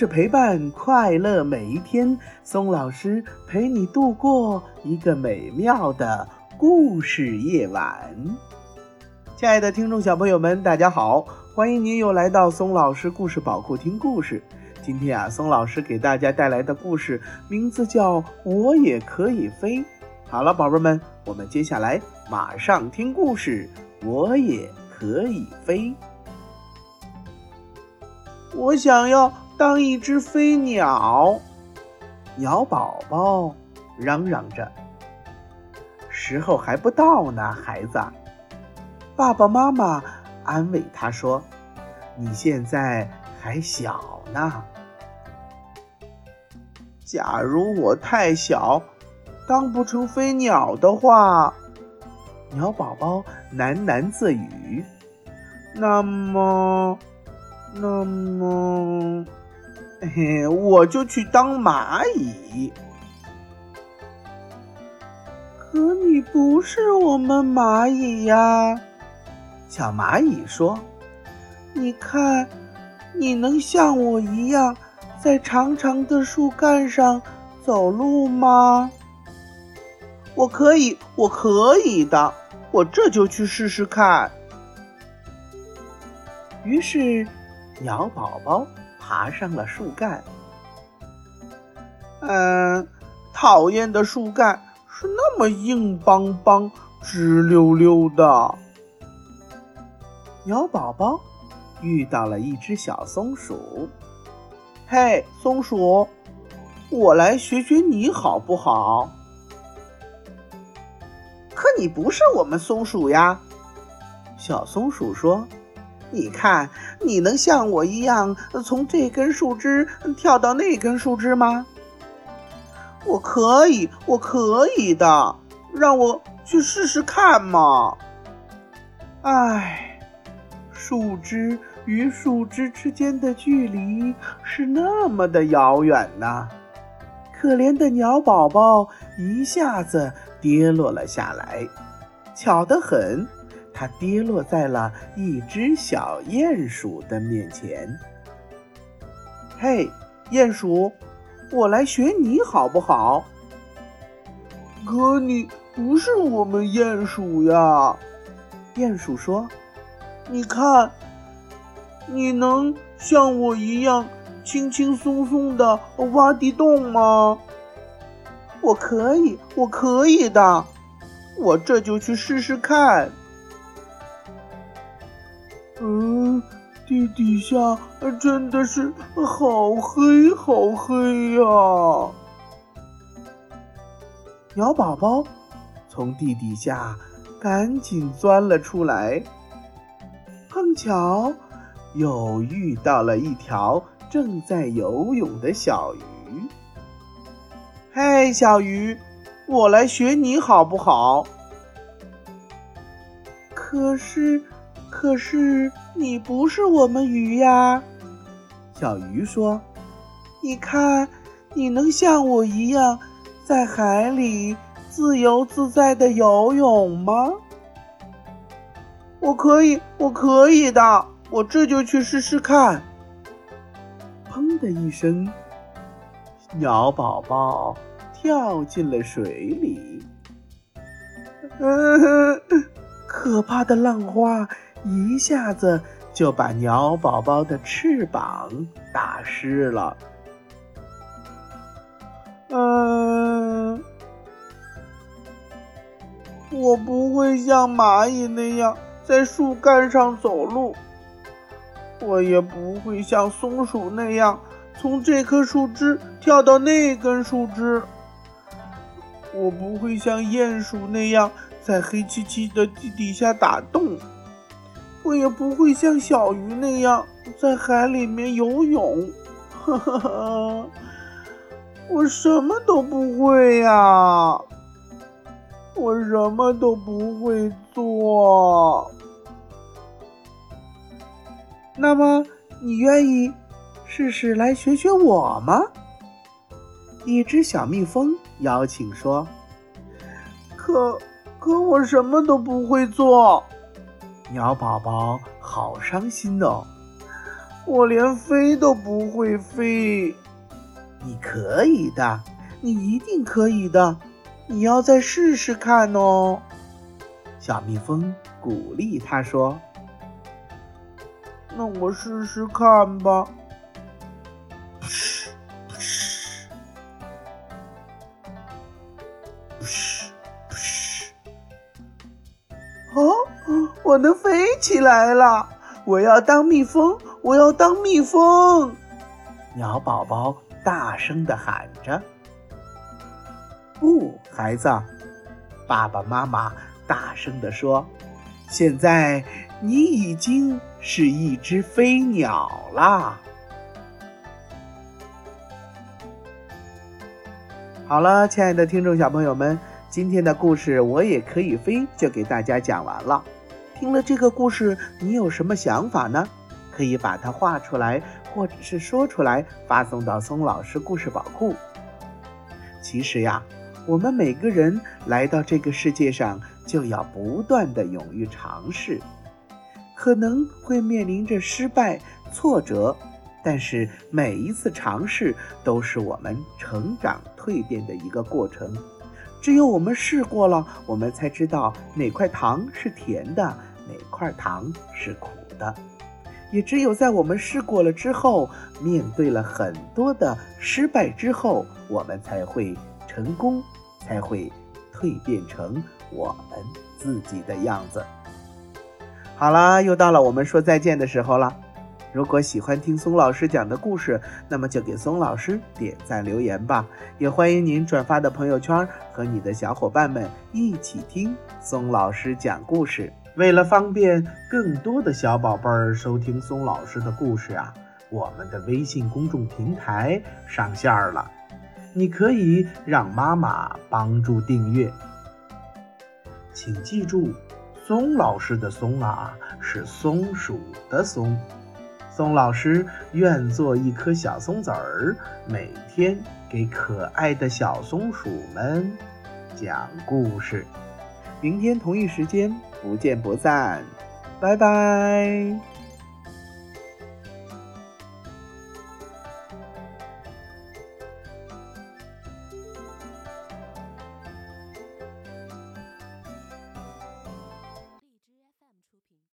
是陪伴快乐每一天，松老师陪你度过一个美妙的故事夜晚。亲爱的听众小朋友们，大家好，欢迎您又来到松老师故事宝库听故事。今天啊，松老师给大家带来的故事名字叫《我也可以飞》。好了，宝贝们，我们接下来马上听故事。我也可以飞，我想要当一只飞鸟。鸟宝宝嚷嚷着：“时候还不到呢，孩子。”爸爸妈妈安慰他说：“你现在还小呢。假如我太小，当不成飞鸟的话，鸟宝宝喃喃自语：“那么，那么，嘿，我就去当蚂蚁。可你不是我们蚂蚁呀。”小蚂蚁说：“你看，你能像我一样在长长的树干上走路吗？”“我可以，我可以的，我这就去试试看。”于是，鸟宝宝爬上了树干。嗯，讨厌的树干是那么硬邦邦、直溜溜的。鸟宝宝遇到了一只小松鼠。嘿，松鼠，我来学学你好不好？可你不是我们松鼠呀。小松鼠说：“你看，你能像我一样从这根树枝跳到那根树枝吗？”我可以，我可以的，让我去试试看嘛。唉。树枝与树枝之间的距离是那么的遥远呐！可怜的鸟宝宝一下子跌落了下来，巧得很，它跌落在了一只小鼹鼠的面前。嘿，鼹鼠，我来学你好不好？可你不是我们鼹鼠呀！鼹鼠说。你看，你能像我一样轻轻松松的挖地洞吗？我可以，我可以的，我这就去试试看。嗯，地底下真的是好黑，好黑呀！鸟宝宝从地底下赶紧钻了出来。碰巧又遇到了一条正在游泳的小鱼。嘿，小鱼，我来学你好不好？可是，可是你不是我们鱼呀。小鱼说：“你看，你能像我一样在海里自由自在的游泳吗？”我可以，我可以的，我这就去试试看。砰的一声，鸟宝宝跳进了水里。嗯，可怕的浪花一下子就把鸟宝宝的翅膀打湿了。嗯，我不会像蚂蚁那样。在树干上走路，我也不会像松鼠那样从这棵树枝跳到那根树枝。我不会像鼹鼠那样在黑漆漆的地底下打洞。我也不会像小鱼那样在海里面游泳。我什么都不会呀！我什么都不会做。那么，你愿意试试来学学我吗？一只小蜜蜂邀请说：“可可，我什么都不会做。”鸟宝宝好伤心哦！我连飞都不会飞。你可以的，你一定可以的，你要再试试看哦。小蜜蜂鼓励他说：“那我试试看吧。”我能飞起来了！我要当蜜蜂，我要当蜜蜂！鸟宝宝大声的喊着：“不，孩子！”爸爸妈妈。大声地说：“现在你已经是一只飞鸟啦！”好了，亲爱的听众小朋友们，今天的故事我也可以飞就给大家讲完了。听了这个故事，你有什么想法呢？可以把它画出来，或者是说出来，发送到松老师故事宝库。其实呀。我们每个人来到这个世界上，就要不断的勇于尝试，可能会面临着失败、挫折，但是每一次尝试都是我们成长蜕变的一个过程。只有我们试过了，我们才知道哪块糖是甜的，哪块糖是苦的。也只有在我们试过了之后，面对了很多的失败之后，我们才会。成功才会蜕变成我们自己的样子。好啦，又到了我们说再见的时候了。如果喜欢听松老师讲的故事，那么就给松老师点赞留言吧。也欢迎您转发到朋友圈，和你的小伙伴们一起听松老师讲故事。为了方便更多的小宝贝儿收听松老师的故事啊，我们的微信公众平台上线了。你可以让妈妈帮助订阅，请记住，松老师的“松”啊是松鼠的“松”。松老师愿做一颗小松子儿，每天给可爱的小松鼠们讲故事。明天同一时间不见不散，拜拜。